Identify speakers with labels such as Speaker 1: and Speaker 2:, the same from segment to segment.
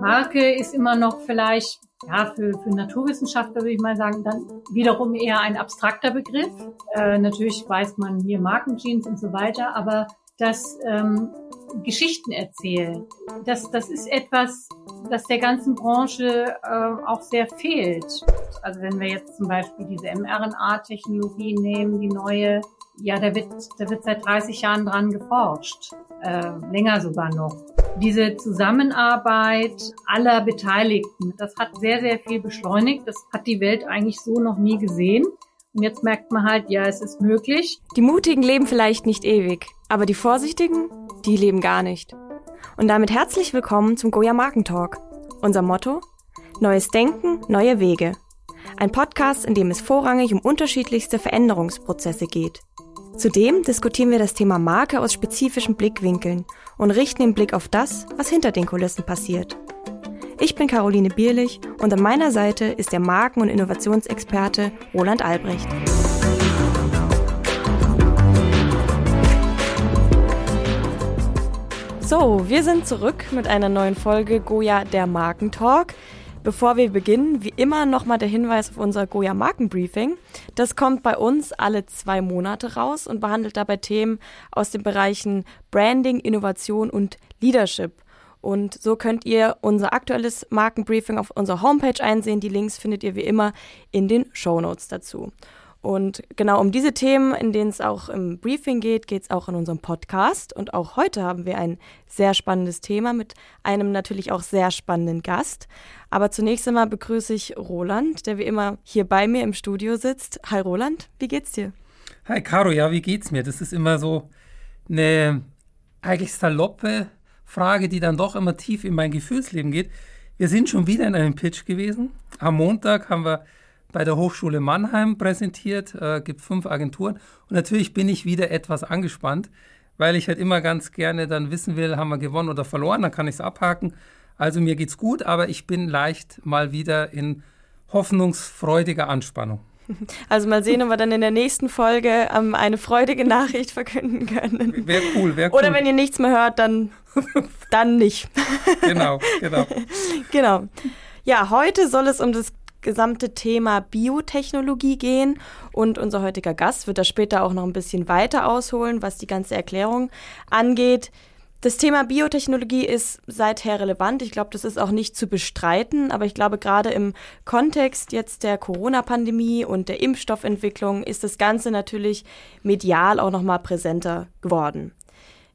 Speaker 1: Marke ist immer noch vielleicht ja, für, für Naturwissenschaftler würde ich mal sagen, dann wiederum eher ein abstrakter Begriff. Äh, natürlich weiß man hier Markenjeans und so weiter, aber das ähm, Geschichten erzählen, das, das ist etwas, das der ganzen Branche äh, auch sehr fehlt. Also wenn wir jetzt zum Beispiel diese mRNA-Technologie nehmen, die neue, ja, da wird, da wird seit 30 Jahren dran geforscht, äh, länger sogar noch diese Zusammenarbeit aller Beteiligten, das hat sehr, sehr viel beschleunigt. Das hat die Welt eigentlich so noch nie gesehen. Und jetzt merkt man halt, ja, es ist möglich.
Speaker 2: Die Mutigen leben vielleicht nicht ewig, aber die Vorsichtigen, die leben gar nicht. Und damit herzlich willkommen zum Goya Markentalk. Unser Motto? Neues Denken, neue Wege. Ein Podcast, in dem es vorrangig um unterschiedlichste Veränderungsprozesse geht. Zudem diskutieren wir das Thema Marke aus spezifischen Blickwinkeln und richten den Blick auf das, was hinter den Kulissen passiert. Ich bin Caroline Bierlich und an meiner Seite ist der Marken- und Innovationsexperte Roland Albrecht. So, wir sind zurück mit einer neuen Folge Goya der Markentalk. Bevor wir beginnen, wie immer nochmal der Hinweis auf unser Goya Markenbriefing. Das kommt bei uns alle zwei Monate raus und behandelt dabei Themen aus den Bereichen Branding, Innovation und Leadership. Und so könnt ihr unser aktuelles Markenbriefing auf unserer Homepage einsehen. Die Links findet ihr wie immer in den Show Notes dazu. Und genau um diese Themen, in denen es auch im Briefing geht, geht es auch in unserem Podcast. Und auch heute haben wir ein sehr spannendes Thema mit einem natürlich auch sehr spannenden Gast. Aber zunächst einmal begrüße ich Roland, der wie immer hier bei mir im Studio sitzt. Hi Roland, wie geht's dir?
Speaker 3: Hi Caro, ja, wie geht's mir? Das ist immer so eine eigentlich saloppe Frage, die dann doch immer tief in mein Gefühlsleben geht. Wir sind schon wieder in einem Pitch gewesen. Am Montag haben wir bei der Hochschule Mannheim präsentiert, äh, gibt fünf Agenturen. Und natürlich bin ich wieder etwas angespannt, weil ich halt immer ganz gerne dann wissen will, haben wir gewonnen oder verloren, dann kann ich es abhaken. Also mir geht's gut, aber ich bin leicht mal wieder in hoffnungsfreudiger Anspannung.
Speaker 2: Also mal sehen, ob wir dann in der nächsten Folge ähm, eine freudige Nachricht verkünden können.
Speaker 3: Wäre cool, wäre cool.
Speaker 2: Oder wenn ihr nichts mehr hört, dann, dann nicht.
Speaker 3: genau, genau.
Speaker 2: genau. Ja, heute soll es um das gesamte Thema Biotechnologie gehen und unser heutiger Gast wird da später auch noch ein bisschen weiter ausholen, was die ganze Erklärung angeht. Das Thema Biotechnologie ist seither relevant. Ich glaube, das ist auch nicht zu bestreiten, aber ich glaube, gerade im Kontext jetzt der Corona-Pandemie und der Impfstoffentwicklung ist das Ganze natürlich medial auch noch mal präsenter geworden.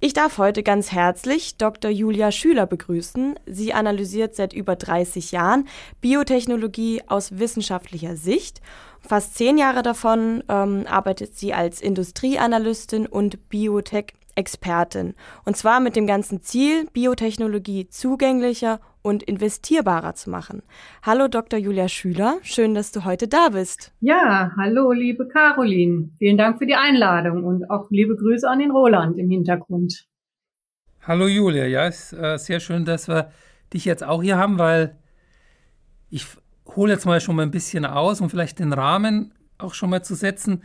Speaker 2: Ich darf heute ganz herzlich Dr. Julia Schüler begrüßen. Sie analysiert seit über 30 Jahren Biotechnologie aus wissenschaftlicher Sicht. Fast zehn Jahre davon ähm, arbeitet sie als Industrieanalystin und Biotech Expertin. Und zwar mit dem ganzen Ziel, Biotechnologie zugänglicher und investierbarer zu machen. Hallo Dr. Julia Schüler, schön, dass du heute da bist.
Speaker 1: Ja, hallo liebe Caroline. Vielen Dank für die Einladung und auch liebe Grüße an den Roland im Hintergrund.
Speaker 3: Hallo Julia, ja, ist äh, sehr schön, dass wir dich jetzt auch hier haben, weil ich hole jetzt mal schon mal ein bisschen aus, um vielleicht den Rahmen auch schon mal zu setzen.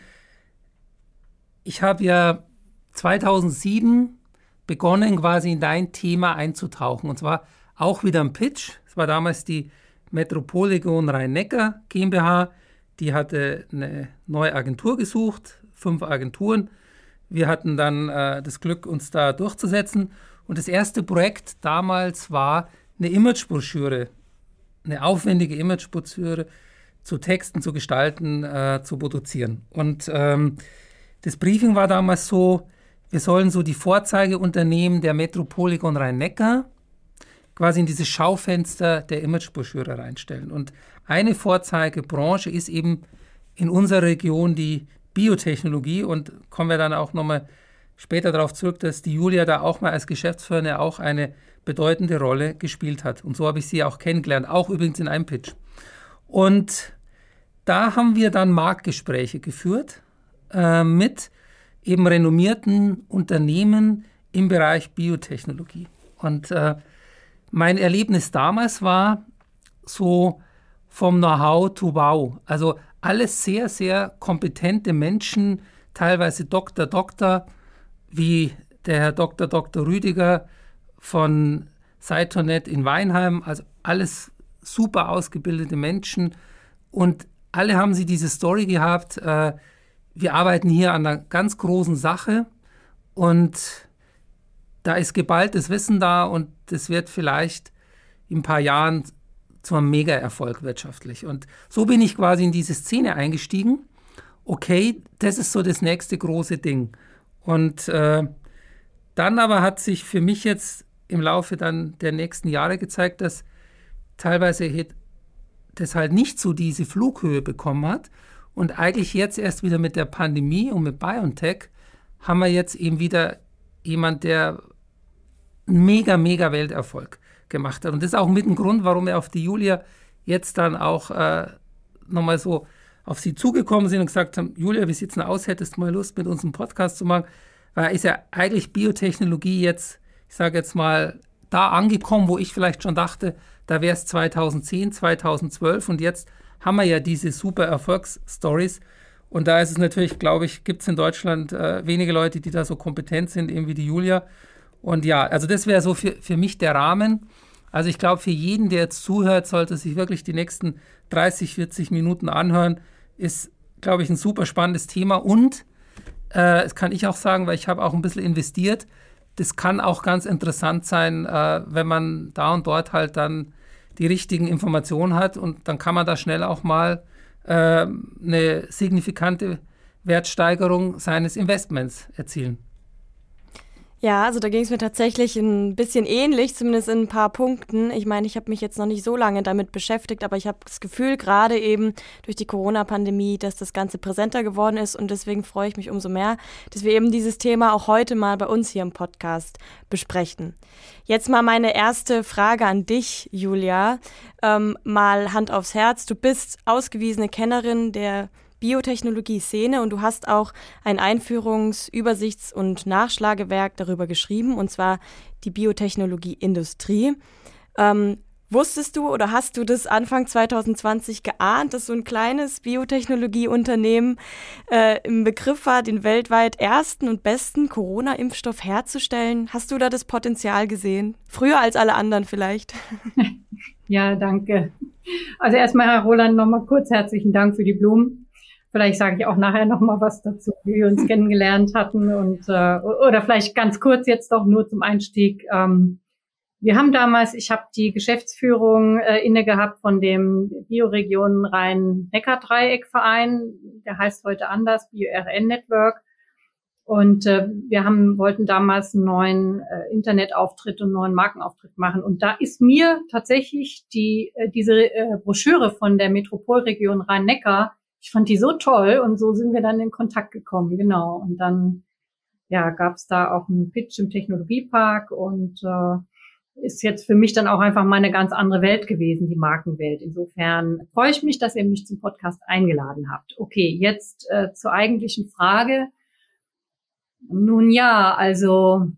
Speaker 3: Ich habe ja 2007 begonnen, quasi in dein Thema einzutauchen. Und zwar auch wieder ein Pitch. Es war damals die Metropoligon Rhein-Neckar GmbH. Die hatte eine neue Agentur gesucht, fünf Agenturen. Wir hatten dann äh, das Glück, uns da durchzusetzen. Und das erste Projekt damals war eine Imagebroschüre, eine aufwendige Imagebroschüre zu Texten, zu gestalten, äh, zu produzieren. Und ähm, das Briefing war damals so, wir sollen so die Vorzeigeunternehmen der Metropoligon Rhein-Neckar quasi in dieses Schaufenster der Imagebroschüre reinstellen. Und eine Vorzeigebranche ist eben in unserer Region die Biotechnologie und kommen wir dann auch nochmal später darauf zurück, dass die Julia da auch mal als Geschäftsführerin auch eine bedeutende Rolle gespielt hat. Und so habe ich sie auch kennengelernt, auch übrigens in einem Pitch. Und da haben wir dann Marktgespräche geführt äh, mit eben renommierten Unternehmen im Bereich Biotechnologie. Und äh, mein Erlebnis damals war so vom Know-how to Wow. Also alles sehr, sehr kompetente Menschen, teilweise Doktor, Doktor, wie der Herr Dr. Dr. Rüdiger von Cytonet in Weinheim, also alles super ausgebildete Menschen und alle haben sie diese Story gehabt, äh, wir arbeiten hier an einer ganz großen Sache und da ist geballtes Wissen da und das wird vielleicht in ein paar Jahren zu einem Mega-Erfolg wirtschaftlich. Und so bin ich quasi in diese Szene eingestiegen. Okay, das ist so das nächste große Ding. Und äh, dann aber hat sich für mich jetzt im Laufe dann der nächsten Jahre gezeigt, dass teilweise das halt nicht so diese Flughöhe bekommen hat. Und eigentlich jetzt erst wieder mit der Pandemie und mit BioNTech haben wir jetzt eben wieder jemand, der mega, mega Welterfolg gemacht hat. Und das ist auch mit ein Grund, warum wir auf die Julia jetzt dann auch äh, nochmal so auf sie zugekommen sind und gesagt haben, Julia, wie sieht's denn aus? Hättest du mal Lust, mit uns einen Podcast zu machen? Weil ist ja eigentlich Biotechnologie jetzt, ich sage jetzt mal, da angekommen, wo ich vielleicht schon dachte, da wäre es 2010, 2012 und jetzt haben wir ja diese super Erfolgsstories. Und da ist es natürlich, glaube ich, gibt es in Deutschland äh, wenige Leute, die da so kompetent sind, eben wie die Julia. Und ja, also das wäre so für, für mich der Rahmen. Also ich glaube, für jeden, der jetzt zuhört, sollte sich wirklich die nächsten 30, 40 Minuten anhören. Ist, glaube ich, ein super spannendes Thema. Und äh, das kann ich auch sagen, weil ich habe auch ein bisschen investiert. Das kann auch ganz interessant sein, äh, wenn man da und dort halt dann die richtigen Informationen hat und dann kann man da schnell auch mal äh, eine signifikante Wertsteigerung seines Investments erzielen.
Speaker 2: Ja, also da ging es mir tatsächlich ein bisschen ähnlich, zumindest in ein paar Punkten. Ich meine, ich habe mich jetzt noch nicht so lange damit beschäftigt, aber ich habe das Gefühl, gerade eben durch die Corona-Pandemie, dass das Ganze präsenter geworden ist und deswegen freue ich mich umso mehr, dass wir eben dieses Thema auch heute mal bei uns hier im Podcast besprechen. Jetzt mal meine erste Frage an dich, Julia. Ähm, mal Hand aufs Herz. Du bist ausgewiesene Kennerin der Biotechnologie-Szene und du hast auch ein Einführungs-, Übersichts- und Nachschlagewerk darüber geschrieben, und zwar die Biotechnologie-Industrie. Ähm, wusstest du oder hast du das Anfang 2020 geahnt, dass so ein kleines Biotechnologieunternehmen äh, im Begriff war, den weltweit ersten und besten Corona-Impfstoff herzustellen? Hast du da das Potenzial gesehen? Früher als alle anderen vielleicht?
Speaker 1: Ja, danke. Also erstmal, Herr Roland, nochmal kurz herzlichen Dank für die Blumen. Vielleicht sage ich auch nachher noch mal was dazu, wie wir uns kennengelernt hatten und äh, oder vielleicht ganz kurz jetzt doch nur zum Einstieg. Ähm, wir haben damals, ich habe die Geschäftsführung äh, inne gehabt von dem Bioregion Rhein-Neckar-Dreieckverein, der heißt heute anders, BioRN Network. Und äh, wir haben, wollten damals einen neuen äh, Internetauftritt und einen neuen Markenauftritt machen. Und da ist mir tatsächlich die, äh, diese äh, Broschüre von der Metropolregion Rhein-Neckar ich fand die so toll und so sind wir dann in Kontakt gekommen, genau. Und dann ja, gab es da auch einen Pitch im Technologiepark und äh, ist jetzt für mich dann auch einfach mal eine ganz andere Welt gewesen, die Markenwelt. Insofern freue ich mich, dass ihr mich zum Podcast eingeladen habt. Okay, jetzt äh, zur eigentlichen Frage. Nun ja, also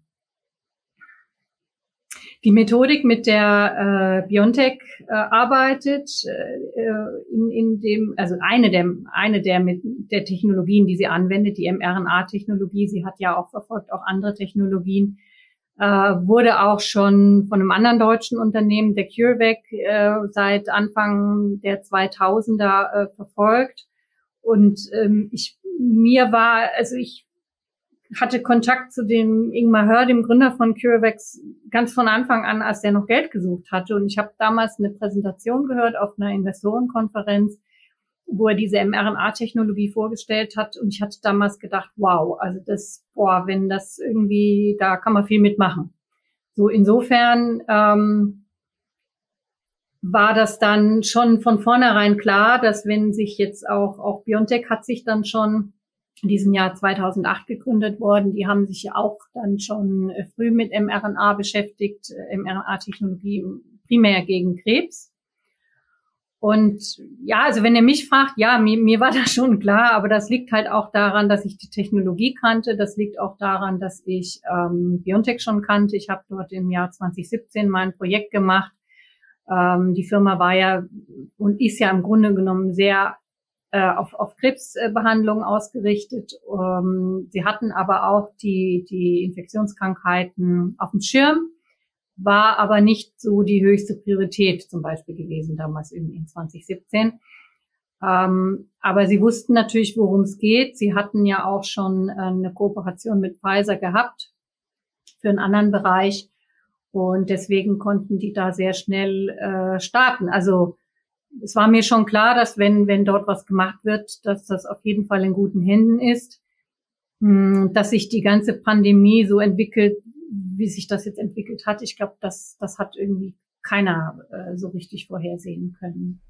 Speaker 1: die Methodik, mit der äh, Biontech äh, arbeitet, äh, in, in dem, also eine der, eine der, mit, der Technologien, die sie anwendet, die mRNA-Technologie, sie hat ja auch verfolgt auch andere Technologien, äh, wurde auch schon von einem anderen deutschen Unternehmen, der CureVac, äh, seit Anfang der 2000er äh, verfolgt. Und ähm, ich, mir war, also ich hatte Kontakt zu dem Ingmar Hör, dem Gründer von CureVax, ganz von Anfang an, als der noch Geld gesucht hatte. Und ich habe damals eine Präsentation gehört auf einer Investorenkonferenz, wo er diese mRNA-Technologie vorgestellt hat. Und ich hatte damals gedacht, wow, also das, boah, wenn das irgendwie, da kann man viel mitmachen. So insofern ähm, war das dann schon von vornherein klar, dass wenn sich jetzt auch, auch Biontech hat sich dann schon in diesem Jahr 2008 gegründet worden. Die haben sich ja auch dann schon äh, früh mit mRNA beschäftigt, äh, mRNA-Technologie primär gegen Krebs. Und ja, also wenn ihr mich fragt, ja, mir, mir war das schon klar, aber das liegt halt auch daran, dass ich die Technologie kannte. Das liegt auch daran, dass ich ähm, Biontech schon kannte. Ich habe dort im Jahr 2017 mein Projekt gemacht. Ähm, die Firma war ja und ist ja im Grunde genommen sehr äh, auf, auf Krebsbehandlung ausgerichtet. Ähm, sie hatten aber auch die, die Infektionskrankheiten auf dem Schirm. war aber nicht so die höchste Priorität zum Beispiel gewesen damals in, in 2017. Ähm, aber sie wussten natürlich, worum es geht. Sie hatten ja auch schon äh, eine Kooperation mit Pfizer gehabt für einen anderen Bereich. Und deswegen konnten die da sehr schnell äh, starten. Also es war mir schon klar, dass wenn, wenn dort was gemacht wird, dass das auf jeden Fall in guten Händen ist. Hm, dass sich die ganze Pandemie so entwickelt, wie sich das jetzt entwickelt hat, ich glaube, das, das hat irgendwie keiner äh, so richtig vorhersehen können.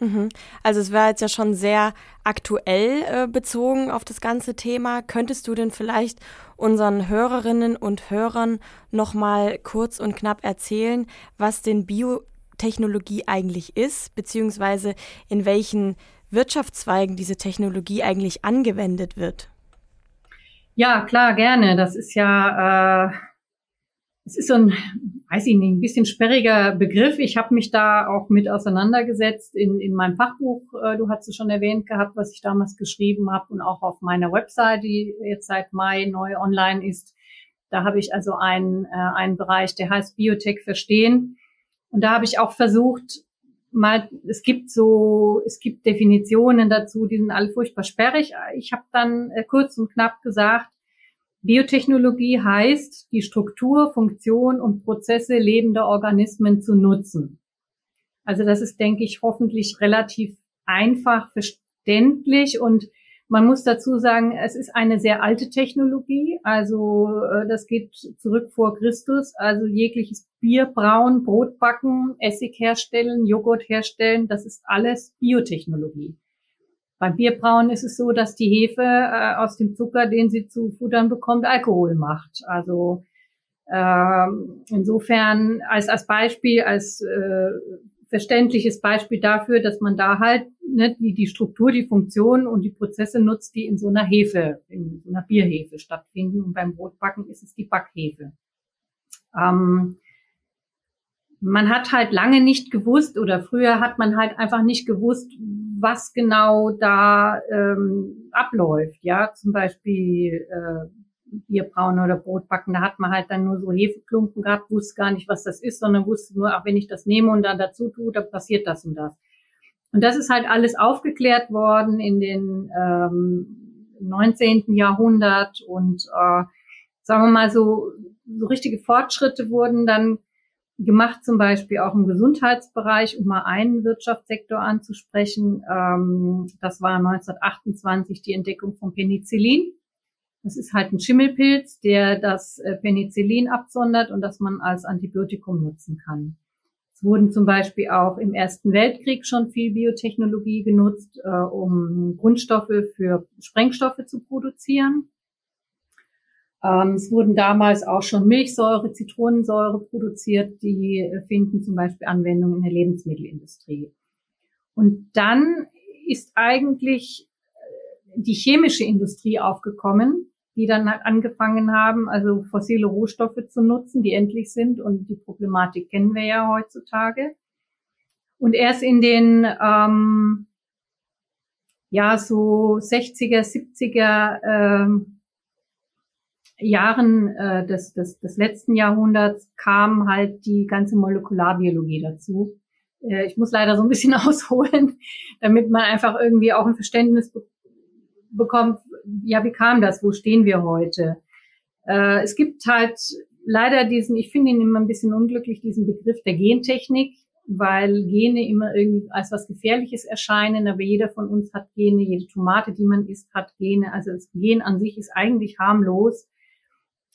Speaker 2: Mhm. Also es war jetzt ja schon sehr aktuell äh, bezogen auf das ganze Thema. Könntest du denn vielleicht unseren Hörerinnen und Hörern noch mal kurz und knapp erzählen, was denn Biotechnologie eigentlich ist, beziehungsweise in welchen Wirtschaftszweigen diese Technologie eigentlich angewendet wird?
Speaker 1: Ja, klar, gerne. Das ist ja, äh, es ist so ein, weiß ich nicht, ein bisschen sperriger Begriff. Ich habe mich da auch mit auseinandergesetzt in, in meinem Fachbuch. Äh, du hast es schon erwähnt gehabt, was ich damals geschrieben habe und auch auf meiner Website, die jetzt seit Mai neu online ist. Da habe ich also einen, äh, einen Bereich, der heißt Biotech verstehen. Und da habe ich auch versucht, mal, es gibt so, es gibt Definitionen dazu, die sind alle furchtbar sperrig. Ich habe dann äh, kurz und knapp gesagt, Biotechnologie heißt, die Struktur, Funktion und Prozesse lebender Organismen zu nutzen. Also das ist, denke ich, hoffentlich relativ einfach verständlich und man muss dazu sagen, es ist eine sehr alte Technologie. Also äh, das geht zurück vor Christus. Also jegliches Bier brauen, Brot backen, Essig herstellen, Joghurt herstellen, das ist alles Biotechnologie. Beim Bierbrauen ist es so, dass die Hefe äh, aus dem Zucker, den sie zu futtern bekommt, Alkohol macht. Also äh, insofern als, als Beispiel, als äh, verständliches Beispiel dafür, dass man da halt ne, die, die Struktur, die Funktion und die Prozesse nutzt, die in so einer Hefe, in so einer Bierhefe stattfinden. Und beim Brotbacken ist es die Backhefe. Ähm, man hat halt lange nicht gewusst oder früher hat man halt einfach nicht gewusst, was genau da ähm, abläuft. Ja, zum Beispiel äh, Bierbrauen oder Brotbacken, da hat man halt dann nur so Hefeklumpen gehabt, wusste gar nicht, was das ist, sondern wusste nur, auch wenn ich das nehme und dann dazu tue, dann passiert das und das. Und das ist halt alles aufgeklärt worden in den ähm, 19. Jahrhundert und äh, sagen wir mal so, so richtige Fortschritte wurden dann gemacht, zum Beispiel auch im Gesundheitsbereich, um mal einen Wirtschaftssektor anzusprechen. Ähm, das war 1928 die Entdeckung von Penicillin. Das ist halt ein Schimmelpilz, der das äh, Penicillin absondert und das man als Antibiotikum nutzen kann. Es wurden zum Beispiel auch im Ersten Weltkrieg schon viel Biotechnologie genutzt, äh, um Grundstoffe für Sprengstoffe zu produzieren. Ähm, es wurden damals auch schon Milchsäure, Zitronensäure produziert, die finden zum Beispiel Anwendung in der Lebensmittelindustrie. Und dann ist eigentlich äh, die chemische Industrie aufgekommen, die dann angefangen haben, also fossile Rohstoffe zu nutzen, die endlich sind. Und die Problematik kennen wir ja heutzutage. Und erst in den ähm, ja so 60er, 70er ähm, Jahren äh, des, des, des letzten Jahrhunderts kam halt die ganze Molekularbiologie dazu. Äh, ich muss leider so ein bisschen ausholen, damit man einfach irgendwie auch ein Verständnis be bekommt, ja, wie kam das, wo stehen wir heute? Äh, es gibt halt leider diesen, ich finde ihn immer ein bisschen unglücklich, diesen Begriff der Gentechnik, weil Gene immer irgendwie als was Gefährliches erscheinen, aber jeder von uns hat Gene, jede Tomate, die man isst, hat Gene. Also das Gen an sich ist eigentlich harmlos.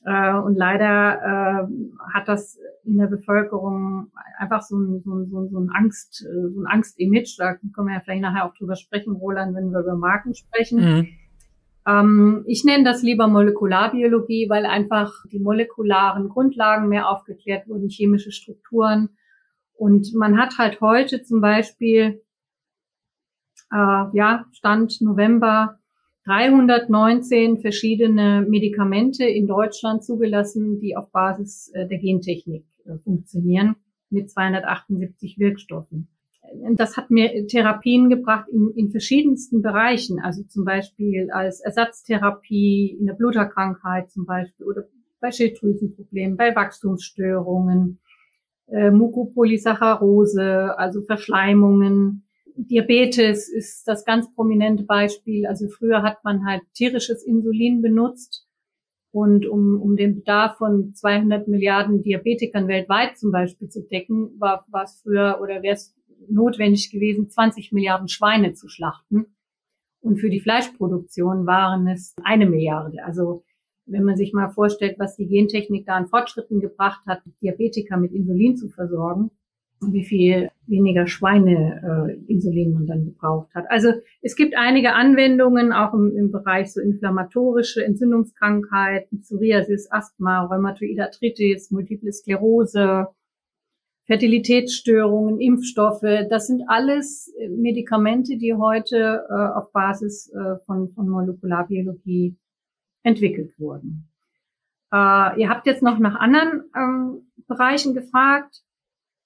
Speaker 1: Äh, und leider äh, hat das in der Bevölkerung einfach so ein, so ein, so ein Angst, äh, so ein Angst-Image. Da können wir ja vielleicht nachher auch drüber sprechen, Roland, wenn wir über Marken sprechen. Mhm. Ähm, ich nenne das lieber Molekularbiologie, weil einfach die molekularen Grundlagen mehr aufgeklärt wurden, chemische Strukturen. Und man hat halt heute zum Beispiel, äh, ja, Stand November 319 verschiedene Medikamente in Deutschland zugelassen, die auf Basis äh, der Gentechnik äh, funktionieren, mit 278 Wirkstoffen. Das hat mir Therapien gebracht in, in verschiedensten Bereichen, also zum Beispiel als Ersatztherapie in der Bluterkrankheit zum Beispiel oder bei Schilddrüsenproblemen, bei Wachstumsstörungen, äh, Mukopolysaccharose, also Verschleimungen. Diabetes ist das ganz prominente Beispiel. Also früher hat man halt tierisches Insulin benutzt und um, um den Bedarf von 200 Milliarden Diabetikern weltweit zum Beispiel zu decken, war, es früher oder wäre es notwendig gewesen, 20 Milliarden Schweine zu schlachten. Und für die Fleischproduktion waren es eine Milliarde. Also wenn man sich mal vorstellt, was die Gentechnik da an Fortschritten gebracht hat, Diabetiker mit Insulin zu versorgen, wie viel weniger Schweine äh, man dann gebraucht hat. Also es gibt einige Anwendungen auch im, im Bereich so inflammatorische Entzündungskrankheiten, Psoriasis, Asthma, Rheumatoid Arthritis, Multiple Sklerose, Fertilitätsstörungen, Impfstoffe. Das sind alles äh, Medikamente, die heute äh, auf Basis äh, von, von Molekularbiologie entwickelt wurden. Äh, ihr habt jetzt noch nach anderen ähm, Bereichen gefragt.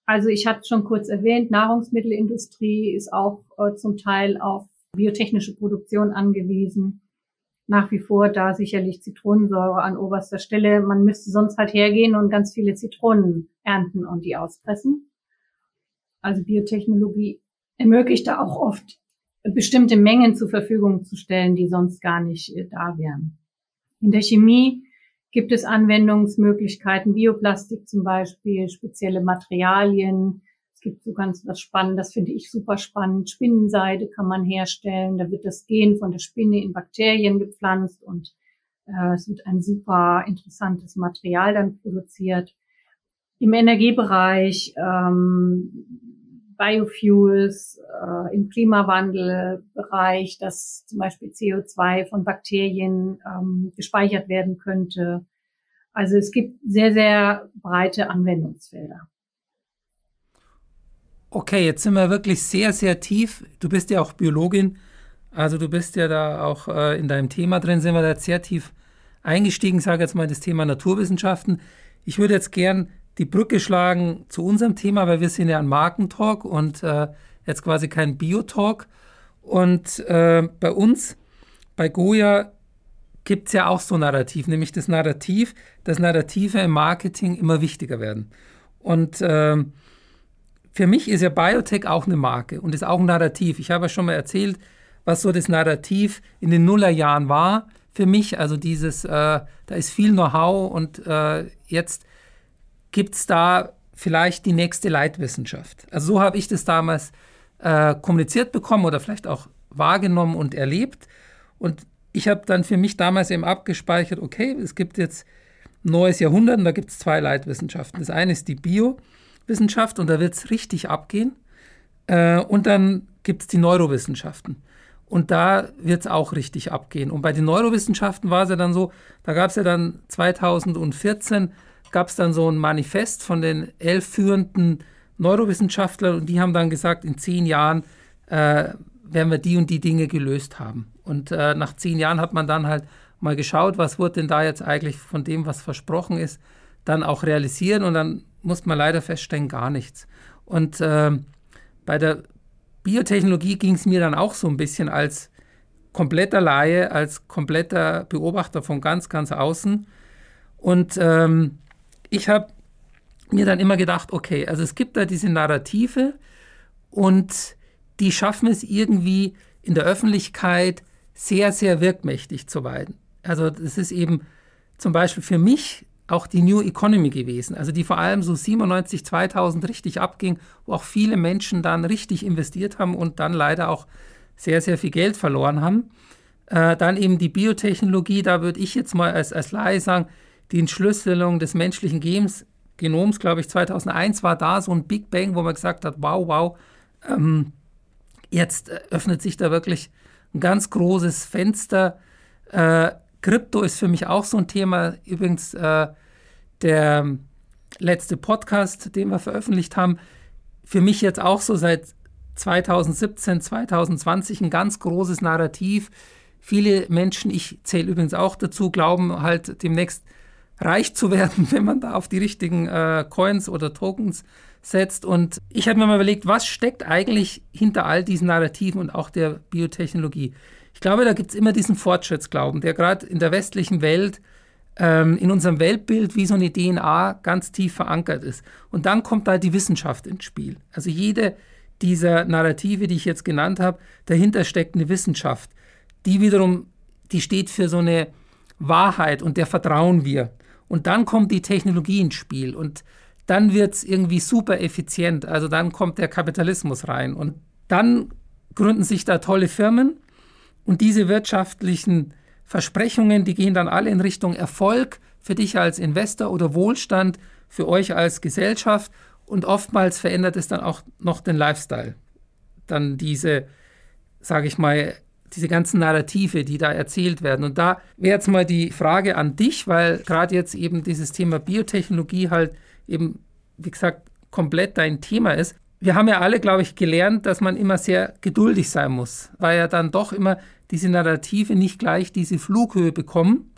Speaker 1: Also ich hatte schon kurz erwähnt, Nahrungsmittelindustrie ist auch äh, zum Teil auf biotechnische Produktion angewiesen. Nach wie vor da sicherlich Zitronensäure an oberster Stelle. Man müsste sonst halt hergehen und ganz viele Zitronen ernten und die auspressen. Also Biotechnologie ermöglicht da auch oft bestimmte Mengen zur Verfügung zu stellen, die sonst gar nicht äh, da wären. In der Chemie gibt es Anwendungsmöglichkeiten, Bioplastik zum Beispiel, spezielle Materialien. Gibt so ganz was Spannendes, finde ich super spannend. Spinnenseide kann man herstellen. Da wird das Gen von der Spinne in Bakterien gepflanzt und äh, es wird ein super interessantes Material dann produziert. Im Energiebereich, ähm, Biofuels, äh, im Klimawandelbereich, dass zum Beispiel CO2 von Bakterien ähm, gespeichert werden könnte. Also es gibt sehr, sehr breite Anwendungsfelder.
Speaker 3: Okay, jetzt sind wir wirklich sehr, sehr tief. Du bist ja auch Biologin, also du bist ja da auch äh, in deinem Thema drin, sind wir da sehr tief eingestiegen, sage jetzt mal das Thema Naturwissenschaften. Ich würde jetzt gern die Brücke schlagen zu unserem Thema, weil wir sind ja ein Markentalk und äh, jetzt quasi kein Biotalk. Und äh, bei uns, bei Goya, gibt es ja auch so ein Narrativ, nämlich das Narrativ, dass Narrative im Marketing immer wichtiger werden. Und äh, für mich ist ja Biotech auch eine Marke und ist auch ein Narrativ. Ich habe ja schon mal erzählt, was so das Narrativ in den Nullerjahren war für mich. Also dieses, äh, da ist viel Know-how und äh, jetzt gibt es da vielleicht die nächste Leitwissenschaft. Also so habe ich das damals äh, kommuniziert bekommen oder vielleicht auch wahrgenommen und erlebt. Und ich habe dann für mich damals eben abgespeichert, okay, es gibt jetzt neues Jahrhundert und da gibt es zwei Leitwissenschaften. Das eine ist die Biowissenschaft und da wird es richtig abgehen. Äh, und dann gibt es die Neurowissenschaften. Und da wird es auch richtig abgehen. Und bei den Neurowissenschaften war es ja dann so, da gab es ja dann 2014 gab es dann so ein Manifest von den elf führenden Neurowissenschaftlern und die haben dann gesagt, in zehn Jahren äh, werden wir die und die Dinge gelöst haben. Und äh, nach zehn Jahren hat man dann halt mal geschaut, was wurde denn da jetzt eigentlich von dem, was versprochen ist, dann auch realisieren und dann muss man leider feststellen, gar nichts. Und äh, bei der Biotechnologie ging es mir dann auch so ein bisschen als kompletter Laie, als kompletter Beobachter von ganz, ganz außen. Und ähm, ich habe mir dann immer gedacht, okay, also es gibt da diese Narrative und die schaffen es irgendwie in der Öffentlichkeit sehr, sehr wirkmächtig zu werden. Also das ist eben zum Beispiel für mich auch die New Economy gewesen, also die vor allem so 97, 2000 richtig abging, wo auch viele Menschen dann richtig investiert haben und dann leider auch sehr, sehr viel Geld verloren haben. Äh, dann eben die Biotechnologie, da würde ich jetzt mal als, als Laie sagen, die Entschlüsselung des menschlichen Genoms, Genoms glaube ich, 2001 war da so ein Big Bang, wo man gesagt hat, wow, wow, ähm, jetzt öffnet sich da wirklich ein ganz großes Fenster. Äh, Krypto ist für mich auch so ein Thema. Übrigens, äh, der letzte Podcast, den wir veröffentlicht haben, für mich jetzt auch so seit 2017, 2020 ein ganz großes Narrativ. Viele Menschen, ich zähle übrigens auch dazu, glauben halt demnächst reich zu werden, wenn man da auf die richtigen äh, Coins oder Tokens setzt. Und ich habe mir mal überlegt, was steckt eigentlich hinter all diesen Narrativen und auch der Biotechnologie? Ich glaube, da gibt es immer diesen Fortschrittsglauben, der gerade in der westlichen Welt ähm, in unserem Weltbild wie so eine DNA ganz tief verankert ist. Und dann kommt da die Wissenschaft ins Spiel. Also jede dieser Narrative, die ich jetzt genannt habe, dahinter steckt eine Wissenschaft, die wiederum, die steht für so eine Wahrheit und der vertrauen wir. Und dann kommt die Technologie ins Spiel und dann wird es irgendwie super effizient. Also dann kommt der Kapitalismus rein und dann gründen sich da tolle Firmen und diese wirtschaftlichen Versprechungen, die gehen dann alle in Richtung Erfolg für dich als Investor oder Wohlstand für euch als Gesellschaft und oftmals verändert es dann auch noch den Lifestyle. Dann diese, sage ich mal, diese ganzen Narrative, die da erzählt werden. Und da wäre jetzt mal die Frage an dich, weil gerade jetzt eben dieses Thema Biotechnologie halt eben, wie gesagt, komplett dein Thema ist. Wir haben ja alle, glaube ich, gelernt, dass man immer sehr geduldig sein muss, weil ja dann doch immer diese Narrative nicht gleich diese Flughöhe bekommen,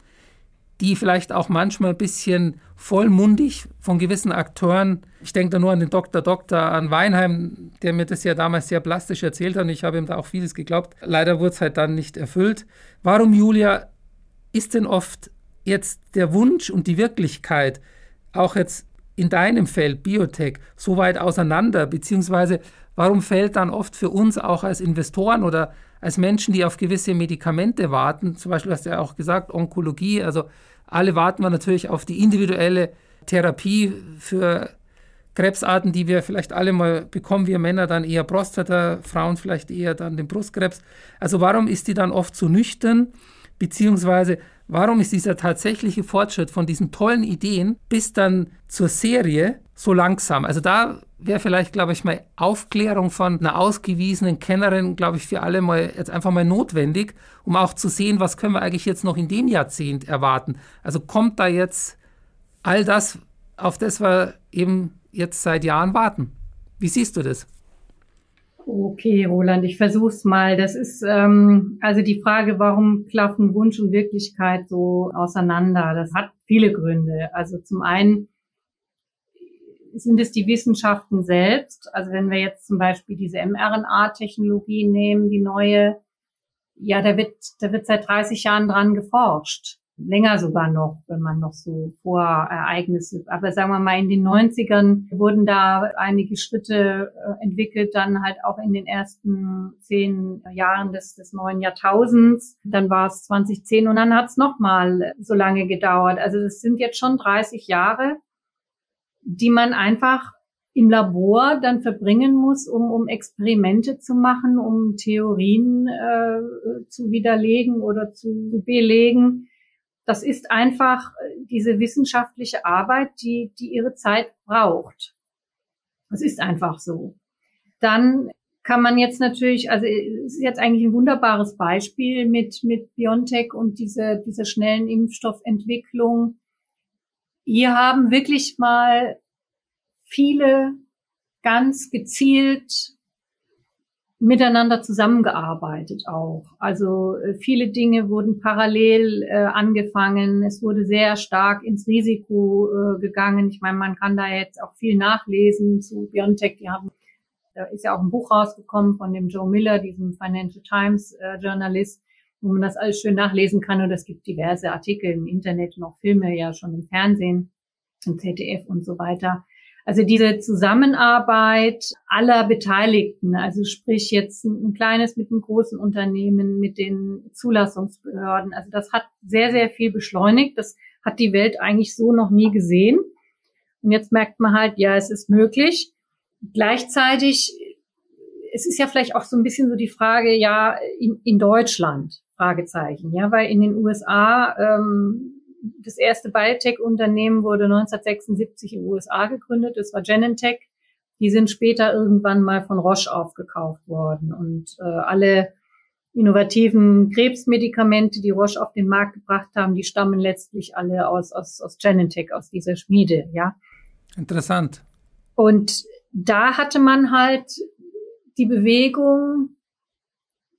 Speaker 3: die vielleicht auch manchmal ein bisschen vollmundig von gewissen Akteuren, ich denke da nur an den Dr. Dr. an Weinheim, der mir das ja damals sehr plastisch erzählt hat und ich habe ihm da auch vieles geglaubt. Leider wurde es halt dann nicht erfüllt. Warum, Julia, ist denn oft jetzt der Wunsch und die Wirklichkeit auch jetzt in deinem Feld Biotech so weit auseinander, beziehungsweise warum fällt dann oft für uns auch als Investoren oder als Menschen, die auf gewisse Medikamente warten, zum Beispiel hast du ja auch gesagt, Onkologie, also alle warten wir natürlich auf die individuelle Therapie für Krebsarten, die wir vielleicht alle mal bekommen, wir Männer dann eher Prostata, Frauen vielleicht eher dann den Brustkrebs. Also warum ist die dann oft so nüchtern, beziehungsweise warum ist dieser tatsächliche Fortschritt von diesen tollen Ideen bis dann zur Serie so langsam? Also da wäre vielleicht, glaube ich, mal Aufklärung von einer ausgewiesenen Kennerin, glaube ich, für alle mal jetzt einfach mal notwendig, um auch zu sehen, was können wir eigentlich jetzt noch in dem Jahrzehnt erwarten. Also kommt da jetzt all das, auf das wir eben jetzt seit Jahren warten. Wie siehst du das?
Speaker 1: Okay, Roland, ich versuch's mal. Das ist ähm, also die Frage, warum klaffen Wunsch und Wirklichkeit so auseinander? Das hat viele Gründe. Also zum einen sind es die Wissenschaften selbst. Also wenn wir jetzt zum Beispiel diese mRNA-Technologie nehmen, die neue, ja, da wird, da wird seit 30 Jahren dran geforscht. Länger sogar noch, wenn man noch so Vorereignisse, aber sagen wir mal in den 90ern wurden da einige Schritte äh, entwickelt, dann halt auch in den ersten zehn Jahren des, des neuen Jahrtausends. Dann war es 2010 und dann hat es nochmal so lange gedauert. Also es sind jetzt schon 30 Jahre die man einfach im Labor dann verbringen muss, um, um Experimente zu machen, um Theorien äh, zu widerlegen oder zu belegen. Das ist einfach diese wissenschaftliche Arbeit, die, die ihre Zeit braucht. Das ist einfach so. Dann kann man jetzt natürlich, also es ist jetzt eigentlich ein wunderbares Beispiel mit, mit BioNTech und diese, dieser schnellen Impfstoffentwicklung hier haben wirklich mal viele ganz gezielt miteinander zusammengearbeitet auch. Also äh, viele Dinge wurden parallel äh, angefangen. Es wurde sehr stark ins Risiko äh, gegangen. Ich meine, man kann da jetzt auch viel nachlesen zu BioNTech. Die haben, da ist ja auch ein Buch rausgekommen von dem Joe Miller, diesem Financial Times äh, Journalist, wo man das alles schön nachlesen kann. Und es gibt diverse Artikel im Internet und auch Filme ja schon im Fernsehen, im ZDF und so weiter. Also diese Zusammenarbeit aller Beteiligten, also sprich jetzt ein, kleines mit einem großen Unternehmen, mit den Zulassungsbehörden, also das hat sehr, sehr viel beschleunigt. Das hat die Welt eigentlich so noch nie gesehen. Und jetzt merkt man halt, ja, es ist möglich. Gleichzeitig, es ist ja vielleicht auch so ein bisschen so die Frage, ja, in, in Deutschland, Fragezeichen, ja, weil in den USA ähm, das erste Biotech-Unternehmen wurde 1976 in den USA gegründet. Das war Genentech. Die sind später irgendwann mal von Roche aufgekauft worden. Und äh, alle innovativen Krebsmedikamente, die Roche auf den Markt gebracht haben, die stammen letztlich alle aus, aus, aus Genentech, aus dieser Schmiede, ja.
Speaker 3: Interessant.
Speaker 1: Und da hatte man halt die Bewegung,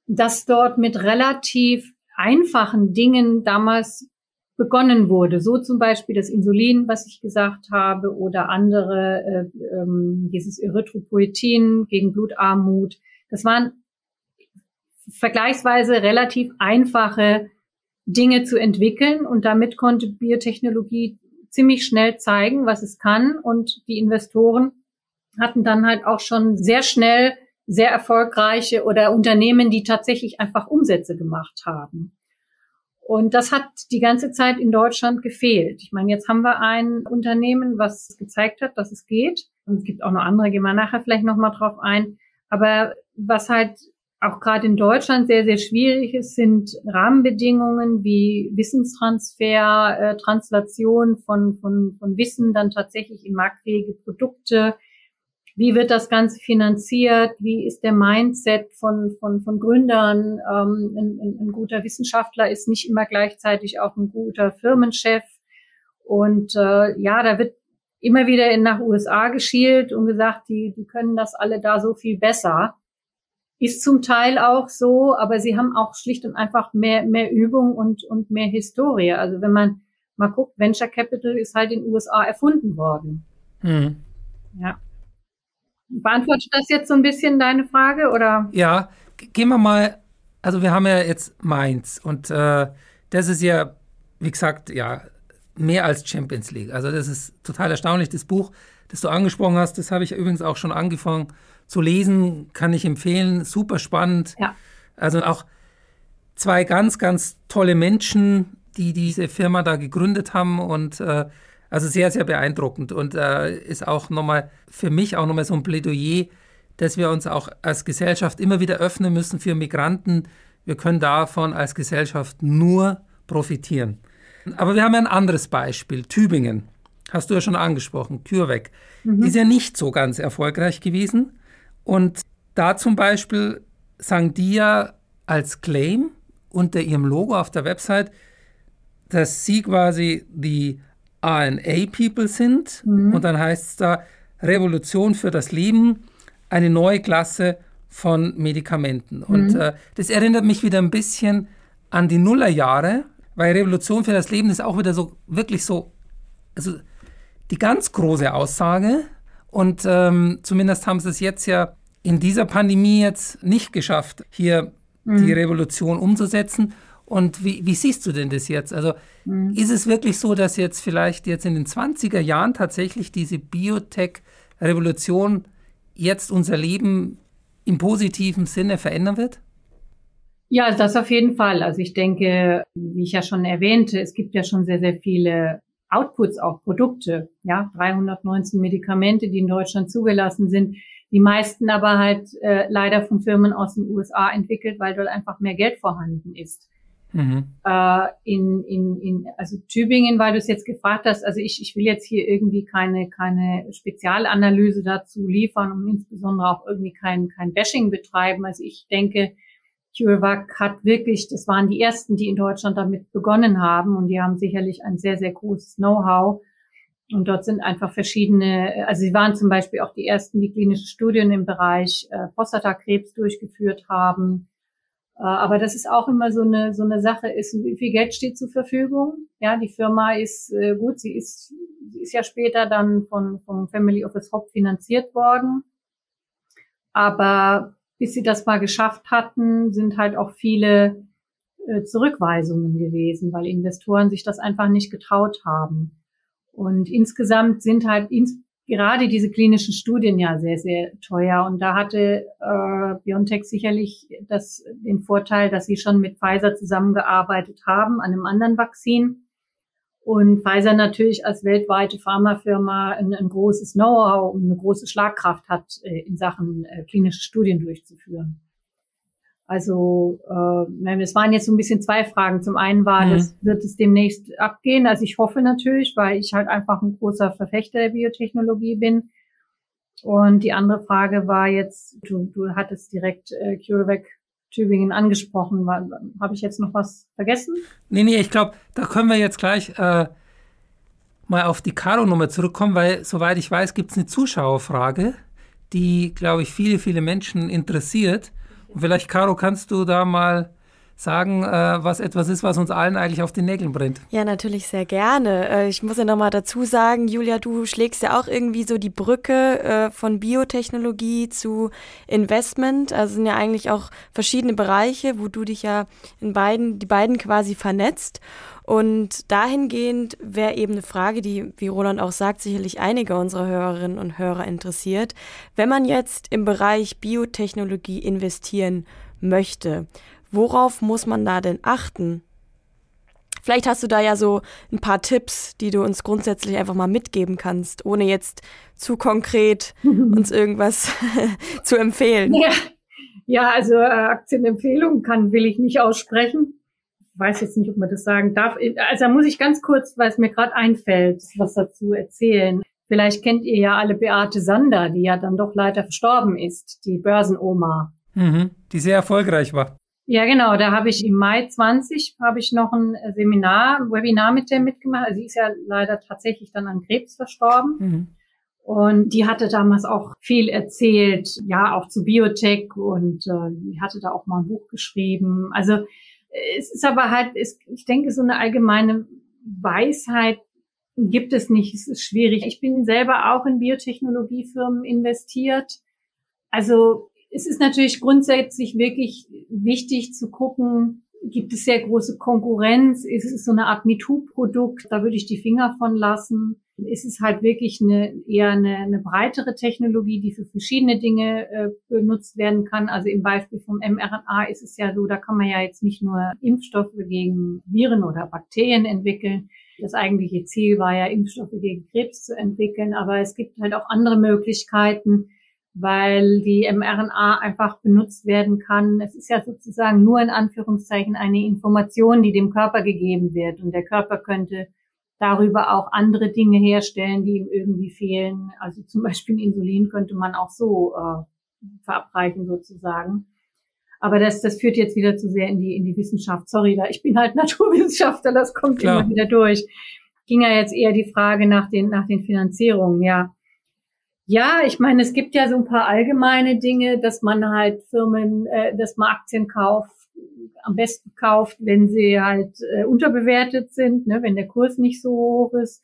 Speaker 1: dass dort mit relativ einfachen Dingen damals begonnen wurde. So zum Beispiel das Insulin, was ich gesagt habe, oder andere, äh, ähm, dieses Erythropoetin gegen Blutarmut. Das waren vergleichsweise relativ einfache Dinge zu entwickeln und damit konnte Biotechnologie ziemlich schnell zeigen, was es kann und die Investoren hatten dann halt auch schon sehr schnell sehr erfolgreiche oder Unternehmen, die tatsächlich einfach Umsätze gemacht haben. Und das hat die ganze Zeit in Deutschland gefehlt. Ich meine, jetzt haben wir ein Unternehmen, was gezeigt hat, dass es geht. Und es gibt auch noch andere, gehen wir nachher vielleicht nochmal drauf ein. Aber was halt auch gerade in Deutschland sehr, sehr schwierig ist, sind Rahmenbedingungen wie Wissenstransfer, äh, Translation von, von, von Wissen dann tatsächlich in marktfähige Produkte, wie wird das Ganze finanziert? Wie ist der Mindset von, von, von Gründern? Ähm, ein, ein, guter Wissenschaftler ist nicht immer gleichzeitig auch ein guter Firmenchef. Und äh, ja, da wird immer wieder in, nach USA geschielt und gesagt, die, die können das alle da so viel besser. Ist zum Teil auch so, aber sie haben auch schlicht und einfach mehr, mehr Übung und, und mehr Historie. Also wenn man mal guckt, Venture Capital ist halt in den USA erfunden worden. Mhm. Ja. Beantwortet das jetzt so ein bisschen deine Frage oder?
Speaker 3: Ja, gehen wir mal. Also wir haben ja jetzt Mainz und äh, das ist ja, wie gesagt, ja mehr als Champions League. Also das ist total erstaunlich. Das Buch, das du angesprochen hast, das habe ich übrigens auch schon angefangen zu lesen, kann ich empfehlen. Super spannend. Ja. Also auch zwei ganz, ganz tolle Menschen, die diese Firma da gegründet haben und äh, also sehr, sehr beeindruckend und äh, ist auch nochmal für mich auch nochmal so ein Plädoyer, dass wir uns auch als Gesellschaft immer wieder öffnen müssen für Migranten. Wir können davon als Gesellschaft nur profitieren. Aber wir haben ja ein anderes Beispiel, Tübingen. Hast du ja schon angesprochen, CureVac. Mhm. Ist ja nicht so ganz erfolgreich gewesen. Und da zum Beispiel sagen die ja als Claim unter ihrem Logo auf der Website, dass sie quasi die RNA-People sind. Mhm. Und dann heißt es da Revolution für das Leben, eine neue Klasse von Medikamenten. Und mhm. äh, das erinnert mich wieder ein bisschen an die Nullerjahre, weil Revolution für das Leben ist auch wieder so wirklich so, also die ganz große Aussage. Und ähm, zumindest haben sie es jetzt ja in dieser Pandemie jetzt nicht geschafft, hier mhm. die Revolution umzusetzen. Und wie, wie, siehst du denn das jetzt? Also mhm. ist es wirklich so, dass jetzt vielleicht jetzt in den 20er Jahren tatsächlich diese Biotech-Revolution jetzt unser Leben im positiven Sinne verändern wird?
Speaker 1: Ja, das auf jeden Fall. Also ich denke, wie ich ja schon erwähnte, es gibt ja schon sehr, sehr viele Outputs, auch Produkte. Ja, 319 Medikamente, die in Deutschland zugelassen sind. Die meisten aber halt äh, leider von Firmen aus den USA entwickelt, weil dort einfach mehr Geld vorhanden ist. Mhm. Äh, in, in, in, also Tübingen, weil du es jetzt gefragt hast, also ich, ich will jetzt hier irgendwie keine, keine Spezialanalyse dazu liefern und insbesondere auch irgendwie kein, kein Bashing betreiben. Also ich denke, CureVac hat wirklich, das waren die ersten, die in Deutschland damit begonnen haben und die haben sicherlich ein sehr, sehr großes Know-how. Und dort sind einfach verschiedene, also sie waren zum Beispiel auch die ersten, die klinische Studien im Bereich äh, Prostatakrebs durchgeführt haben. Äh, aber das ist auch immer so eine, so eine Sache ist, wie viel Geld steht zur Verfügung? Ja, die Firma ist äh, gut, sie ist, sie ist ja später dann von, vom Family Office Hop finanziert worden. Aber bis sie das mal geschafft hatten, sind halt auch viele äh, Zurückweisungen gewesen, weil Investoren sich das einfach nicht getraut haben. Und insgesamt sind halt gerade diese klinischen Studien ja sehr, sehr teuer. Und da hatte äh, BioNTech sicherlich das, den Vorteil, dass sie schon mit Pfizer zusammengearbeitet haben an einem anderen Vakzin. Und Pfizer natürlich als weltweite Pharmafirma ein, ein großes Know-how und eine große Schlagkraft hat, äh, in Sachen äh, klinische Studien durchzuführen. Also äh, es waren jetzt so ein bisschen zwei Fragen. Zum einen war, mhm. das wird es demnächst abgehen. Also ich hoffe natürlich, weil ich halt einfach ein großer Verfechter der Biotechnologie bin. Und die andere Frage war jetzt, du, du hattest direkt äh, CureVac Tübingen angesprochen. Habe ich jetzt noch was vergessen?
Speaker 3: Nee, nee, ich glaube, da können wir jetzt gleich äh, mal auf die Caro-Nummer zurückkommen, weil soweit ich weiß, gibt es eine Zuschauerfrage, die, glaube ich, viele, viele Menschen interessiert. Und vielleicht, Caro, kannst du da mal sagen, äh, was etwas ist, was uns allen eigentlich auf den Nägeln brennt.
Speaker 2: Ja, natürlich sehr gerne. Äh, ich muss ja nochmal dazu sagen, Julia, du schlägst ja auch irgendwie so die Brücke äh, von Biotechnologie zu Investment. Also sind ja eigentlich auch verschiedene Bereiche, wo du dich ja in beiden, die beiden quasi vernetzt. Und dahingehend wäre eben eine Frage, die, wie Roland auch sagt, sicherlich einige unserer Hörerinnen und Hörer interessiert. Wenn man jetzt im Bereich Biotechnologie investieren möchte, worauf muss man da denn achten? Vielleicht hast du da ja so ein paar Tipps, die du uns grundsätzlich einfach mal mitgeben kannst, ohne jetzt zu konkret uns irgendwas zu empfehlen.
Speaker 1: Ja, ja also äh, Aktienempfehlung kann, will ich nicht aussprechen weiß jetzt nicht, ob man das sagen darf. Also da muss ich ganz kurz, weil es mir gerade einfällt, was dazu erzählen. Vielleicht kennt ihr ja alle Beate Sander, die ja dann doch leider verstorben ist, die Börsenoma.
Speaker 3: Mhm, die sehr erfolgreich war.
Speaker 1: Ja, genau. Da habe ich im Mai 20 habe ich noch ein Seminar, ein Webinar mit der mitgemacht. Also sie ist ja leider tatsächlich dann an Krebs verstorben. Mhm. Und die hatte damals auch viel erzählt, ja, auch zu Biotech und äh, die hatte da auch mal ein Buch geschrieben. Also es ist aber halt, es, ich denke, so eine allgemeine Weisheit gibt es nicht. Es ist schwierig. Ich bin selber auch in Biotechnologiefirmen investiert. Also es ist natürlich grundsätzlich wirklich wichtig zu gucken, gibt es sehr große Konkurrenz? Ist es so eine Art MeToo-Produkt? Da würde ich die Finger von lassen ist es halt wirklich eine eher eine, eine breitere Technologie, die für verschiedene Dinge äh, benutzt werden kann. Also im Beispiel vom mRNA ist es ja so, da kann man ja jetzt nicht nur Impfstoffe gegen Viren oder Bakterien entwickeln. Das eigentliche Ziel war ja, Impfstoffe gegen Krebs zu entwickeln, aber es gibt halt auch andere Möglichkeiten, weil die mRNA einfach benutzt werden kann. Es ist ja sozusagen nur in Anführungszeichen eine Information, die dem Körper gegeben wird und der Körper könnte darüber auch andere Dinge herstellen, die ihm irgendwie fehlen. Also zum Beispiel Insulin könnte man auch so äh, verabreichen sozusagen. Aber das, das führt jetzt wieder zu sehr in die, in die Wissenschaft. Sorry, da ich bin halt Naturwissenschaftler, das kommt Klar. immer wieder durch. Ging ja jetzt eher die Frage nach den, nach den Finanzierungen, ja. Ja, ich meine, es gibt ja so ein paar allgemeine Dinge, dass man halt Firmen, äh, dass man Aktien kauft, am besten kauft, wenn sie halt äh, unterbewertet sind, ne, wenn der Kurs nicht so hoch ist.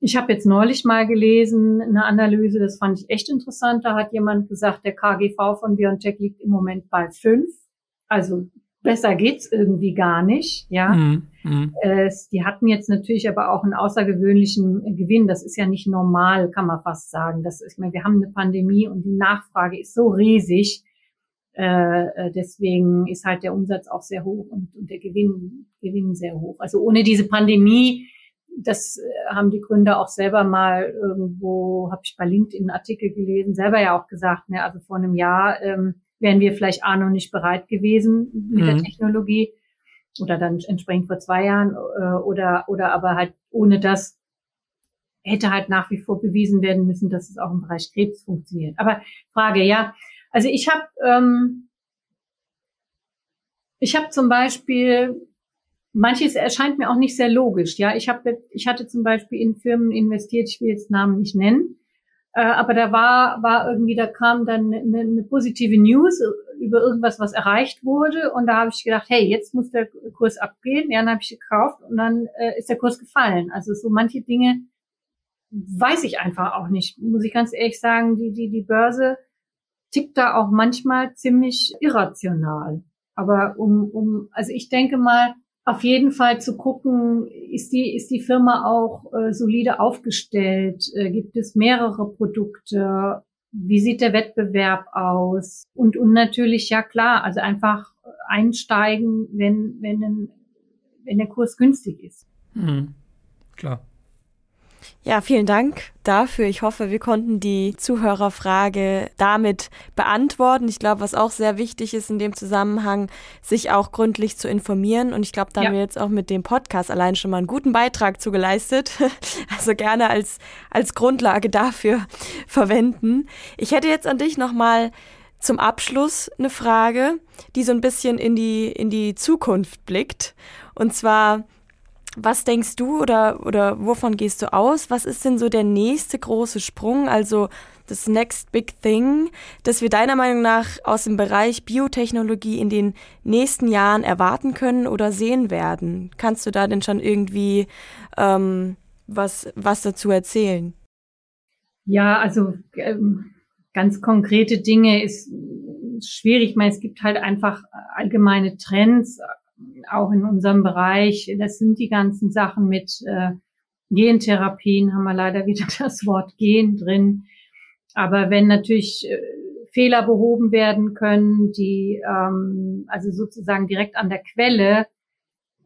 Speaker 1: Ich habe jetzt neulich mal gelesen, eine Analyse, das fand ich echt interessant. Da hat jemand gesagt, der KGV von BioNTech liegt im Moment bei fünf. Also besser geht's irgendwie gar nicht, ja. Mm, mm. Äh, die hatten jetzt natürlich aber auch einen außergewöhnlichen Gewinn. Das ist ja nicht normal, kann man fast sagen. Das ist, ich meine, wir haben eine Pandemie und die Nachfrage ist so riesig. Äh, äh, deswegen ist halt der Umsatz auch sehr hoch und, und der Gewinn, Gewinn sehr hoch. Also ohne diese Pandemie, das äh, haben die Gründer auch selber mal irgendwo, habe ich bei LinkedIn einen Artikel gelesen, selber ja auch gesagt, ne, also vor einem Jahr ähm, wären wir vielleicht A noch nicht bereit gewesen mit mhm. der Technologie oder dann entsprechend vor zwei Jahren äh, oder oder aber halt ohne das hätte halt nach wie vor bewiesen werden müssen, dass es auch im Bereich Krebs funktioniert. Aber Frage, ja, also ich habe ähm, ich habe zum Beispiel manches erscheint mir auch nicht sehr logisch. Ja, ich habe ich hatte zum Beispiel in Firmen investiert. Ich will jetzt Namen nicht nennen, äh, aber da war war irgendwie da kam dann eine, eine positive News über irgendwas, was erreicht wurde und da habe ich gedacht, hey, jetzt muss der Kurs abgehen. Ja, dann habe ich gekauft und dann äh, ist der Kurs gefallen. Also so manche Dinge weiß ich einfach auch nicht, muss ich ganz ehrlich sagen. Die die die Börse tickt da auch manchmal ziemlich irrational. Aber um, um, also ich denke mal, auf jeden Fall zu gucken, ist die, ist die Firma auch äh, solide aufgestellt? Äh, gibt es mehrere Produkte? Wie sieht der Wettbewerb aus? Und, und natürlich, ja klar, also einfach einsteigen, wenn, wenn, wenn der Kurs günstig ist.
Speaker 3: Mhm. Klar.
Speaker 2: Ja, vielen Dank dafür. Ich hoffe, wir konnten die Zuhörerfrage damit beantworten. Ich glaube, was auch sehr wichtig ist in dem Zusammenhang, sich auch gründlich zu informieren. Und ich glaube, da ja. haben wir jetzt auch mit dem Podcast allein schon mal einen guten Beitrag zu geleistet. Also gerne als, als Grundlage dafür verwenden. Ich hätte jetzt an dich nochmal zum Abschluss eine Frage, die so ein bisschen in die, in die Zukunft blickt. Und zwar, was denkst du oder, oder wovon gehst du aus? Was ist denn so der nächste große Sprung? Also, das Next Big Thing, das wir deiner Meinung nach aus dem Bereich Biotechnologie in den nächsten Jahren erwarten können oder sehen werden? Kannst du da denn schon irgendwie ähm, was, was dazu erzählen?
Speaker 1: Ja, also ähm, ganz konkrete Dinge ist schwierig. Ich meine, es gibt halt einfach allgemeine Trends, auch in unserem Bereich. Das sind die ganzen Sachen mit äh, Gentherapien, haben wir leider wieder das Wort Gen drin. Aber wenn natürlich äh, Fehler behoben werden können, die ähm, also sozusagen direkt an der Quelle,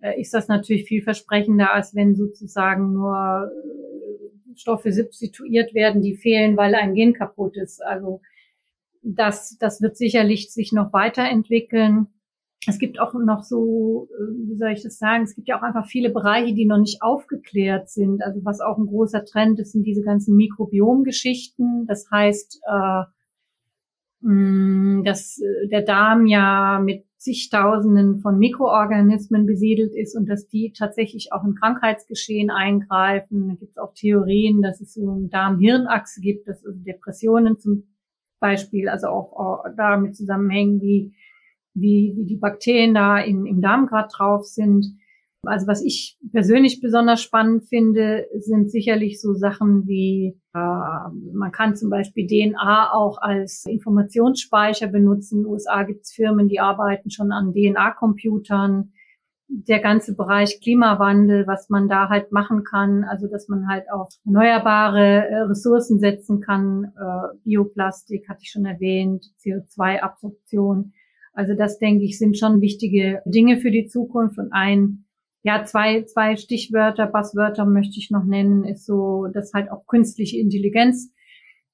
Speaker 1: äh, ist das natürlich vielversprechender, als wenn sozusagen nur äh, Stoffe substituiert werden, die fehlen, weil ein Gen kaputt ist. Also das, das wird sicherlich sich noch weiterentwickeln. Es gibt auch noch so, äh, wie soll ich das sagen, es gibt ja auch einfach viele Bereiche, die noch nicht aufgeklärt sind. Also was auch ein großer Trend ist, sind diese ganzen Mikrobiomgeschichten. Das heißt, äh, dass der Darm ja mit zigtausenden von Mikroorganismen besiedelt ist und dass die tatsächlich auch in Krankheitsgeschehen eingreifen. Da gibt es auch Theorien, dass es so eine Darm-Hirn-Achse gibt, dass Depressionen zum Beispiel also auch damit zusammenhängen, wie, wie, wie die Bakterien da in, im Darm gerade drauf sind. Also was ich persönlich besonders spannend finde, sind sicherlich so Sachen wie, äh, man kann zum Beispiel DNA auch als Informationsspeicher benutzen. In den USA gibt es Firmen, die arbeiten schon an DNA-Computern. Der ganze Bereich Klimawandel, was man da halt machen kann, also dass man halt auf erneuerbare äh, Ressourcen setzen kann, äh, Bioplastik hatte ich schon erwähnt, CO2-Absorption. Also das denke ich sind schon wichtige Dinge für die Zukunft und ein ja, zwei, zwei Stichwörter, Passwörter möchte ich noch nennen, ist so, dass halt auch künstliche Intelligenz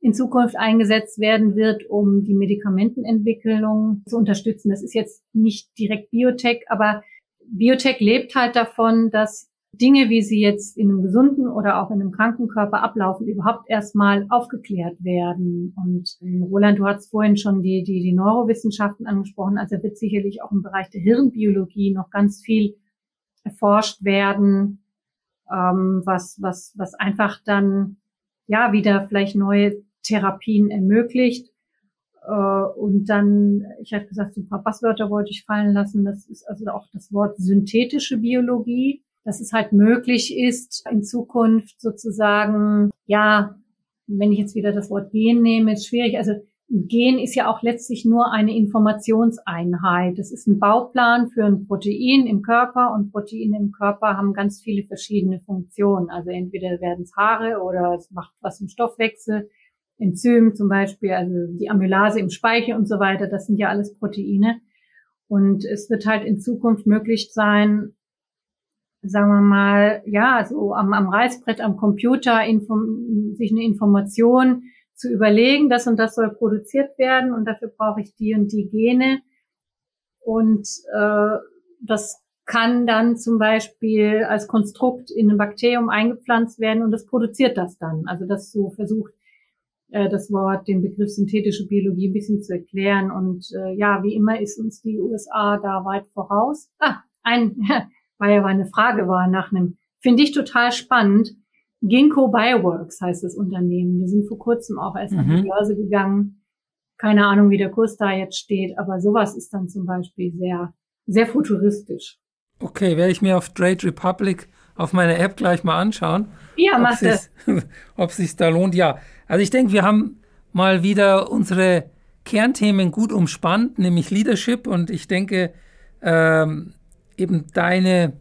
Speaker 1: in Zukunft eingesetzt werden wird, um die Medikamentenentwicklung zu unterstützen. Das ist jetzt nicht direkt Biotech, aber Biotech lebt halt davon, dass Dinge, wie sie jetzt in einem gesunden oder auch in einem kranken Körper ablaufen, überhaupt erstmal aufgeklärt werden. Und ähm, Roland, du hast vorhin schon die, die, die Neurowissenschaften angesprochen. Also wird sicherlich auch im Bereich der Hirnbiologie noch ganz viel erforscht werden, ähm, was, was, was einfach dann ja wieder vielleicht neue Therapien ermöglicht. Äh, und dann, ich hatte gesagt, so ein paar Passwörter wollte ich fallen lassen. Das ist also auch das Wort synthetische Biologie, dass es halt möglich ist, in Zukunft sozusagen, ja, wenn ich jetzt wieder das Wort Gen nehme, ist schwierig. Also Gen ist ja auch letztlich nur eine Informationseinheit. Das ist ein Bauplan für ein Protein im Körper und Proteine im Körper haben ganz viele verschiedene Funktionen. Also entweder werden es Haare oder es macht was im Stoffwechsel. Enzym zum Beispiel, also die Amylase im Speichel und so weiter, das sind ja alles Proteine. Und es wird halt in Zukunft möglich sein, sagen wir mal, ja, so am, am Reißbrett, am Computer, sich eine Information zu überlegen, das und das soll produziert werden und dafür brauche ich die und die Gene. Und äh, das kann dann zum Beispiel als Konstrukt in ein Bakterium eingepflanzt werden und das produziert das dann. Also das so versucht, äh, das Wort, den Begriff synthetische Biologie ein bisschen zu erklären. Und äh, ja, wie immer ist uns die USA da weit voraus. Ah, ein, weil ja eine Frage war nach einem, finde ich total spannend. Ginkgo Bioworks heißt das Unternehmen. Die sind vor kurzem auch erst mhm. an die mhm. Börse gegangen. Keine Ahnung, wie der Kurs da jetzt steht, aber sowas ist dann zum Beispiel sehr, sehr futuristisch.
Speaker 3: Okay, werde ich mir auf Trade Republic auf meiner App gleich mal anschauen.
Speaker 1: Ja, mach das.
Speaker 3: Ob es sich da lohnt. Ja, also ich denke, wir haben mal wieder unsere Kernthemen gut umspannt, nämlich Leadership. Und ich denke, ähm, eben deine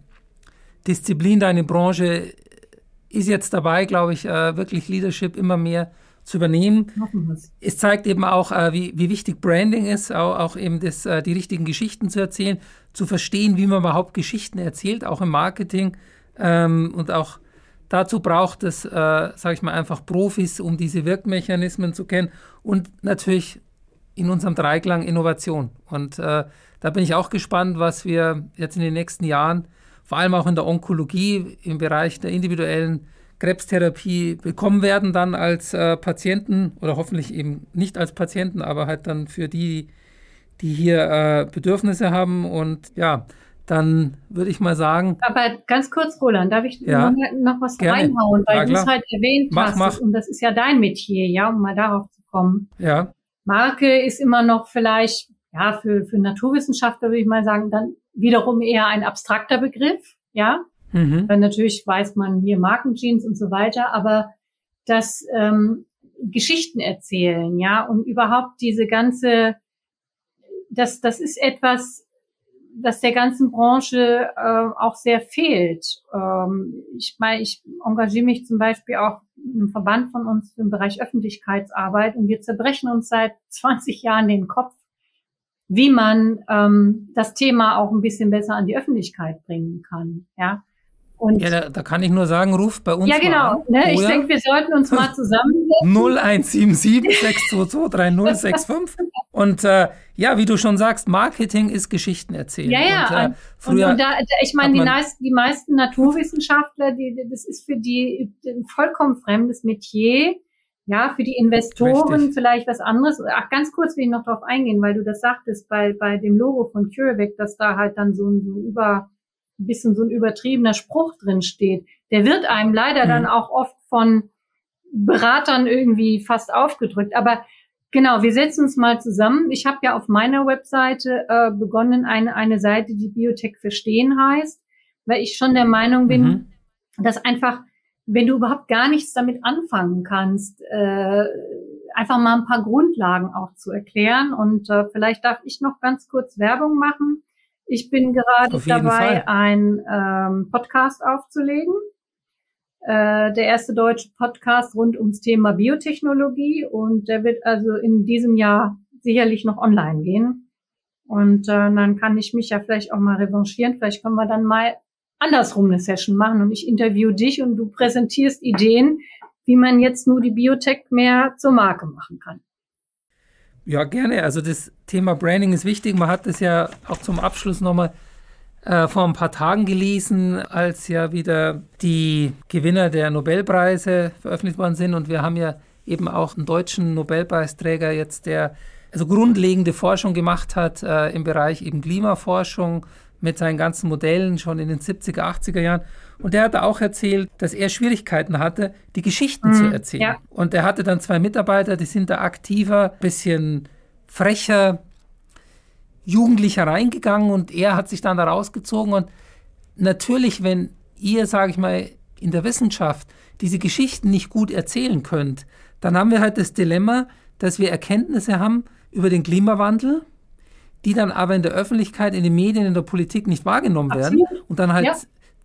Speaker 3: Disziplin, deine Branche ist jetzt dabei, glaube ich, äh, wirklich Leadership immer mehr zu übernehmen. Es zeigt eben auch, äh, wie, wie wichtig Branding ist, auch, auch eben das, äh, die richtigen Geschichten zu erzählen, zu verstehen, wie man überhaupt Geschichten erzählt, auch im Marketing. Ähm, und auch dazu braucht es, sage ich mal, einfach Profis, um diese Wirkmechanismen zu kennen und natürlich in unserem Dreiklang Innovation. Und da bin ich auch gespannt, was wir jetzt in den nächsten Jahren vor allem auch in der Onkologie im Bereich der individuellen Krebstherapie bekommen werden, dann als äh, Patienten oder hoffentlich eben nicht als Patienten, aber halt dann für die, die hier äh, Bedürfnisse haben. Und ja, dann würde ich mal sagen.
Speaker 1: Aber ganz kurz, Roland, darf ich ja, noch, noch, was gerne. reinhauen, weil du es halt erwähnt
Speaker 3: mach,
Speaker 1: hast.
Speaker 3: Mach.
Speaker 1: Und das ist ja dein Metier, ja, um mal darauf zu kommen.
Speaker 3: Ja.
Speaker 1: Marke ist immer noch vielleicht, ja, für, für Naturwissenschaftler würde ich mal sagen, dann wiederum eher ein abstrakter Begriff, ja. Mhm. Weil natürlich weiß man hier Markenjeans und so weiter, aber das ähm, Geschichten erzählen, ja, und überhaupt diese ganze, das, das ist etwas, das der ganzen Branche äh, auch sehr fehlt. Ähm, ich meine, ich engagiere mich zum Beispiel auch im Verband von uns im Bereich Öffentlichkeitsarbeit und wir zerbrechen uns seit 20 Jahren den Kopf, wie man ähm, das Thema auch ein bisschen besser an die Öffentlichkeit bringen kann. Ja.
Speaker 3: Und ja, da, da, kann ich nur sagen, ruf bei uns
Speaker 1: Ja, genau. Ne? Ich denke, wir sollten uns mal zusammensetzen.
Speaker 3: 0177 622 3065. Und äh, ja, wie du schon sagst, Marketing ist Geschichten erzählen.
Speaker 1: Ja, ja.
Speaker 3: Und,
Speaker 1: äh, früher und, und da, ich meine, die, meisten, die meisten Naturwissenschaftler, die, das ist für die ein vollkommen fremdes Metier. Ja, für die Investoren Richtig. vielleicht was anderes. Ach, ganz kurz will ich noch darauf eingehen, weil du das sagtest bei, bei dem Logo von CureVac, dass da halt dann so ein, so ein über ein bisschen so ein übertriebener Spruch drin steht. Der wird einem leider mhm. dann auch oft von Beratern irgendwie fast aufgedrückt. Aber genau, wir setzen uns mal zusammen. Ich habe ja auf meiner Webseite äh, begonnen, eine, eine Seite, die Biotech verstehen heißt, weil ich schon der Meinung bin, mhm. dass einfach, wenn du überhaupt gar nichts damit anfangen kannst, äh, einfach mal ein paar Grundlagen auch zu erklären. Und äh, vielleicht darf ich noch ganz kurz Werbung machen. Ich bin gerade dabei, einen ähm, Podcast aufzulegen. Äh, der erste deutsche Podcast rund ums Thema Biotechnologie und der wird also in diesem Jahr sicherlich noch online gehen. Und äh, dann kann ich mich ja vielleicht auch mal revanchieren. Vielleicht können wir dann mal andersrum eine Session machen und ich interview dich und du präsentierst Ideen, wie man jetzt nur die Biotech mehr zur Marke machen kann.
Speaker 3: Ja, gerne. Also das Thema Branding ist wichtig. Man hat das ja auch zum Abschluss nochmal äh, vor ein paar Tagen gelesen, als ja wieder die Gewinner der Nobelpreise veröffentlicht worden sind. Und wir haben ja eben auch einen deutschen Nobelpreisträger jetzt, der also grundlegende Forschung gemacht hat äh, im Bereich eben Klimaforschung mit seinen ganzen Modellen schon in den 70er, 80er Jahren. Und der hat auch erzählt, dass er Schwierigkeiten hatte, die Geschichten mhm, zu erzählen. Ja. Und er hatte dann zwei Mitarbeiter, die sind da aktiver, bisschen frecher, jugendlicher reingegangen und er hat sich dann da rausgezogen. Und natürlich, wenn ihr, sage ich mal, in der Wissenschaft diese Geschichten nicht gut erzählen könnt, dann haben wir halt das Dilemma, dass wir Erkenntnisse haben über den Klimawandel, die dann aber in der Öffentlichkeit, in den Medien, in der Politik nicht wahrgenommen werden Absolut. und dann halt ja.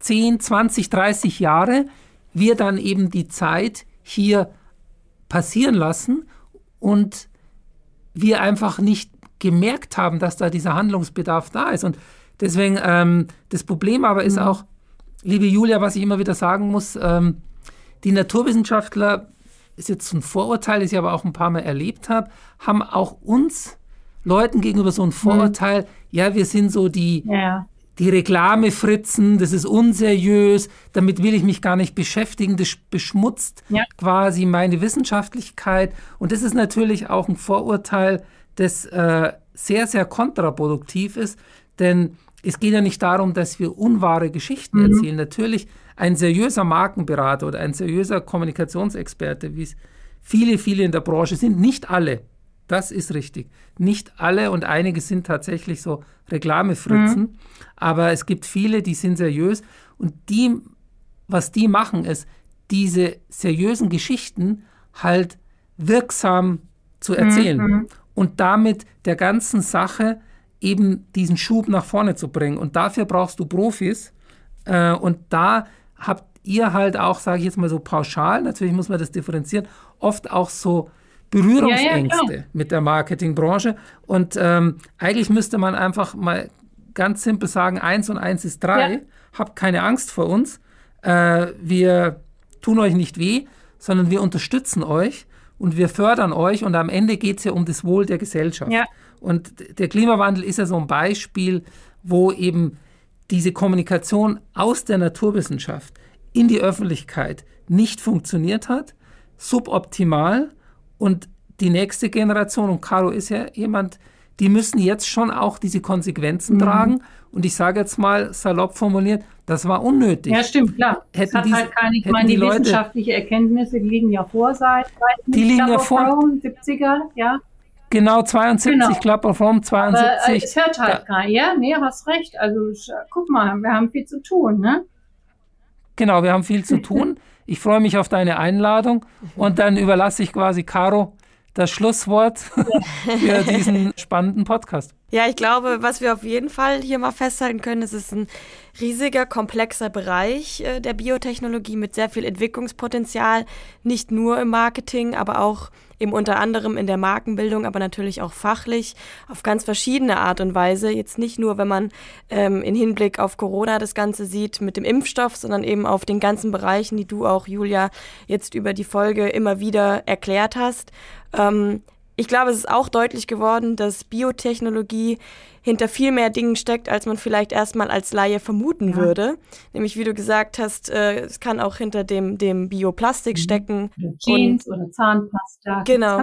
Speaker 3: 10, 20, 30 Jahre wir dann eben die Zeit hier passieren lassen und wir einfach nicht gemerkt haben, dass da dieser Handlungsbedarf da ist. Und deswegen, ähm, das Problem aber ist mhm. auch, liebe Julia, was ich immer wieder sagen muss, ähm, die Naturwissenschaftler, ist jetzt ein Vorurteil, das ich aber auch ein paar Mal erlebt habe, haben auch uns Leuten gegenüber so ein mhm. Vorurteil, mhm. ja, wir sind so die, ja die Reklamefritzen, das ist unseriös, damit will ich mich gar nicht beschäftigen, das beschmutzt ja. quasi meine Wissenschaftlichkeit. Und das ist natürlich auch ein Vorurteil, das äh, sehr, sehr kontraproduktiv ist, denn es geht ja nicht darum, dass wir unwahre Geschichten mhm. erzählen. Natürlich ein seriöser Markenberater oder ein seriöser Kommunikationsexperte, wie es viele, viele in der Branche sind, nicht alle, das ist richtig. Nicht alle und einige sind tatsächlich so Reklamefritzen, mhm. aber es gibt viele, die sind seriös und die, was die machen, ist, diese seriösen Geschichten halt wirksam zu erzählen mhm. und damit der ganzen Sache eben diesen Schub nach vorne zu bringen. Und dafür brauchst du Profis äh, und da habt ihr halt auch, sage ich jetzt mal so pauschal, natürlich muss man das differenzieren, oft auch so Berührungsängste ja, ja, mit der Marketingbranche. Und ähm, eigentlich müsste man einfach mal ganz simpel sagen, eins und eins ist drei. Ja. Habt keine Angst vor uns. Äh, wir tun euch nicht weh, sondern wir unterstützen euch und wir fördern euch. Und am Ende geht es ja um das Wohl der Gesellschaft. Und der Klimawandel ist ja so ein Beispiel, wo eben diese Kommunikation aus der Naturwissenschaft in die Öffentlichkeit nicht funktioniert hat, suboptimal und die nächste Generation, und Caro ist ja jemand, die müssen jetzt schon auch diese Konsequenzen mhm. tragen. Und ich sage jetzt mal salopp formuliert, das war unnötig.
Speaker 1: Ja, stimmt, klar.
Speaker 3: Hätten es hat diese, halt keine,
Speaker 1: ich meine, die, die wissenschaftliche Erkenntnisse liegen ja vor seit,
Speaker 3: die liegen ja vor.
Speaker 1: 70er, ja.
Speaker 3: Genau, 72, genau. Club of Rome 72. Aber,
Speaker 1: es hört halt keiner. Ja, nee, hast recht. Also guck mal, wir haben viel zu tun, ne?
Speaker 3: Genau, wir haben viel zu tun. Ich freue mich auf deine Einladung und dann überlasse ich quasi Caro das Schlusswort für diesen spannenden Podcast.
Speaker 2: Ja, ich glaube, was wir auf jeden Fall hier mal festhalten können, es ist ein riesiger, komplexer Bereich äh, der Biotechnologie mit sehr viel Entwicklungspotenzial, nicht nur im Marketing, aber auch eben unter anderem in der Markenbildung, aber natürlich auch fachlich auf ganz verschiedene Art und Weise. Jetzt nicht nur, wenn man ähm, in Hinblick auf Corona das Ganze sieht mit dem Impfstoff, sondern eben auf den ganzen Bereichen, die du auch, Julia, jetzt über die Folge immer wieder erklärt hast. Ähm, ich glaube, es ist auch deutlich geworden, dass Biotechnologie hinter viel mehr Dingen steckt, als man vielleicht erstmal als Laie vermuten ja. würde. Nämlich, wie du gesagt hast, äh, es kann auch hinter dem, dem Bioplastik mhm. stecken.
Speaker 1: Oder Jeans oder Zahnpasta.
Speaker 2: Genau.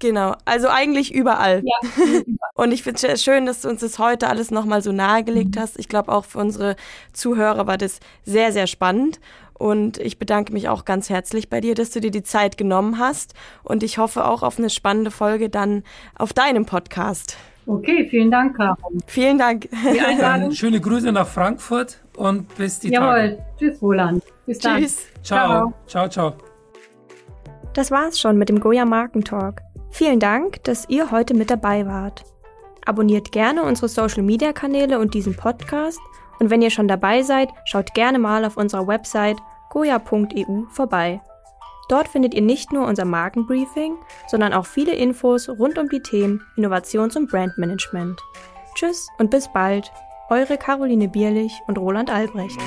Speaker 2: Genau. Also eigentlich überall. Ja, und ich finde es schön, dass du uns das heute alles nochmal so nahegelegt mhm. hast. Ich glaube, auch für unsere Zuhörer war das sehr, sehr spannend. Und ich bedanke mich auch ganz herzlich bei dir, dass du dir die Zeit genommen hast. Und ich hoffe auch auf eine spannende Folge dann auf deinem Podcast.
Speaker 1: Okay, vielen Dank, Caro.
Speaker 2: Vielen Dank.
Speaker 3: Dann schöne Grüße nach Frankfurt und bis die
Speaker 1: Jawohl. Tage. Tschüss, Roland. Bis dann. Tschüss.
Speaker 3: Ciao. Ciao, ciao.
Speaker 2: Das war's schon mit dem Goya Markentalk. Vielen Dank, dass ihr heute mit dabei wart. Abonniert gerne unsere Social Media Kanäle und diesen Podcast. Und wenn ihr schon dabei seid, schaut gerne mal auf unserer Website goya.eu vorbei. Dort findet ihr nicht nur unser Markenbriefing, sondern auch viele Infos rund um die Themen Innovations- und Brandmanagement. Tschüss und bis bald, eure Caroline Bierlich und Roland Albrecht.